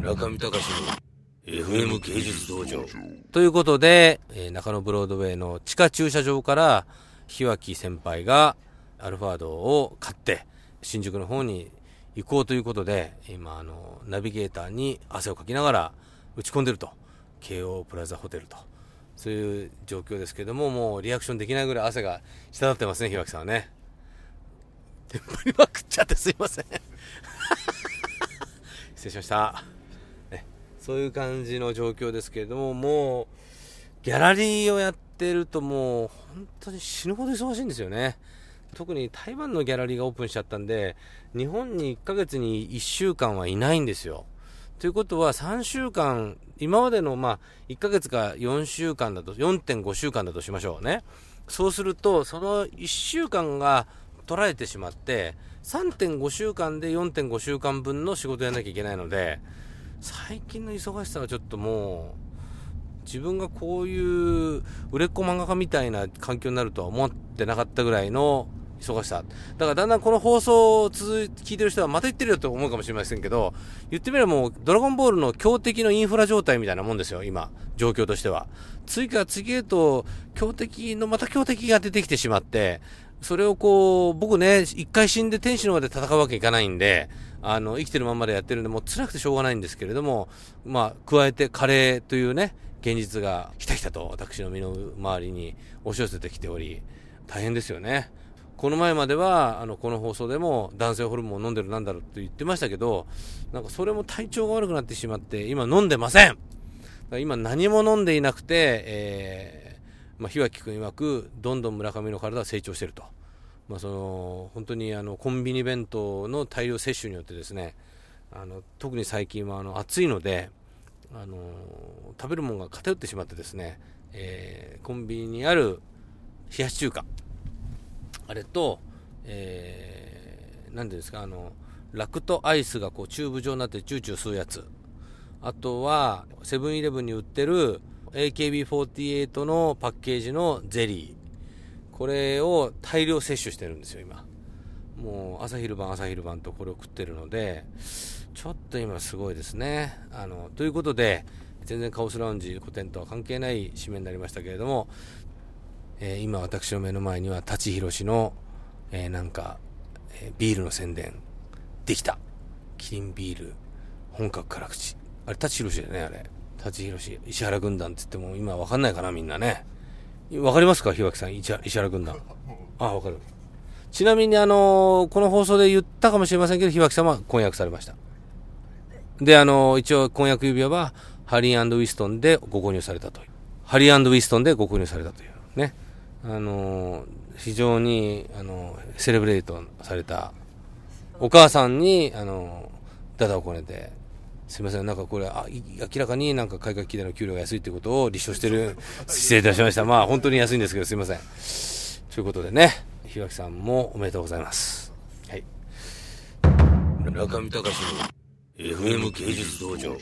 中見隆の FM 芸術道場。ということで、えー中野ブロードウェイの地下駐車場から、日脇先輩がアルファードを買って、新宿の方に行こうということで、今、あの、ナビゲーターに汗をかきながら打ち込んでると。京王プラザホテルと。そういう状況ですけども、もうリアクションできないぐらい汗が滴ってますね、日脇さんはね。テンパりまくっちゃってすいません。失礼しました。そういう感じの状況ですけれども、もう、ギャラリーをやってるともう、本当に死ぬほど忙しいんですよね。特に台湾のギャラリーがオープンしちゃったんで、日本に1ヶ月に1週間はいないんですよ。ということは3週間、今までのまあ1ヶ月か4週間だと、4.5週間だとしましょうね。そうすると、その1週間が取られてしまって、3.5週間で4.5週間分の仕事やらなきゃいけないので、最近の忙しさはちょっともう、自分がこういう売れっ子漫画家みたいな環境になるとは思ってなかったぐらいの忙しさ。だからだんだんこの放送を続聞いてる人はまた言ってるよと思うかもしれませんけど、言ってみればもうドラゴンボールの強敵のインフラ状態みたいなもんですよ、今、状況としては。次から次へと強敵のまた強敵が出てきてしまって、それをこう、僕ね、一回死んで天使の輪で戦うわけいかないんで、あの、生きてるままでやってるんで、もう辛くてしょうがないんですけれども、まあ、加えてカレーというね、現実がひたひたと私の身の回りに押し寄せてきており、大変ですよね。この前までは、あの、この放送でも男性ホルモンを飲んでるなんだろうって言ってましたけど、なんかそれも体調が悪くなってしまって、今飲んでません今何も飲んでいなくて、えー、まあ、日脇君曰く、どんどん村上の体は成長していると。まあ、その、本当にあの、コンビニ弁当の大量摂取によってですね、あの、特に最近はあの、暑いので、あの、食べるものが偏ってしまってですね、えー、コンビニにある冷やし中華、あれと、えー、なんていうんですか、あの、ラクトアイスがこうチューブ状になってチューチュー吸うやつ。あとは、セブンイレブンに売ってる AKB48 のパッケージのゼリー。これを大量摂取してるんですよ、今。もう朝昼晩朝昼晩とこれを食ってるので、ちょっと今すごいですね。あの、ということで、全然カオスラウンジ個展とは関係ない締めになりましたけれども、えー今私の目の前には舘ひろしの、えーなんか、えービールの宣伝、できた。キリンビール、本格辛口。あれ、舘ひろしだよね、あれ。舘ひろし、石原軍団って言っても今わかんないかな、みんなね。わかりますか、日脇さん、石原軍団。あ、わかる。ちなみに、あのーこの放送で言ったかもしれませんけど、日脇さんは婚約されました。で、あのー一応婚約指輪は、ハリーウィストンでご購入されたという。ハリーウィストンでご購入されたという。ね。あのー非常に、あのーセレブレートされた、お母さんに、あのー、ダダをこねて、すみません、なんかこれ、あい明らかになんか海外企業の給料が安いということを立証してる、失礼いたしました。まあ本当に安いんですけど、すみません。ということでね、日脇さんもおめでとうございます。はい。中見隆の FM 芸術道場。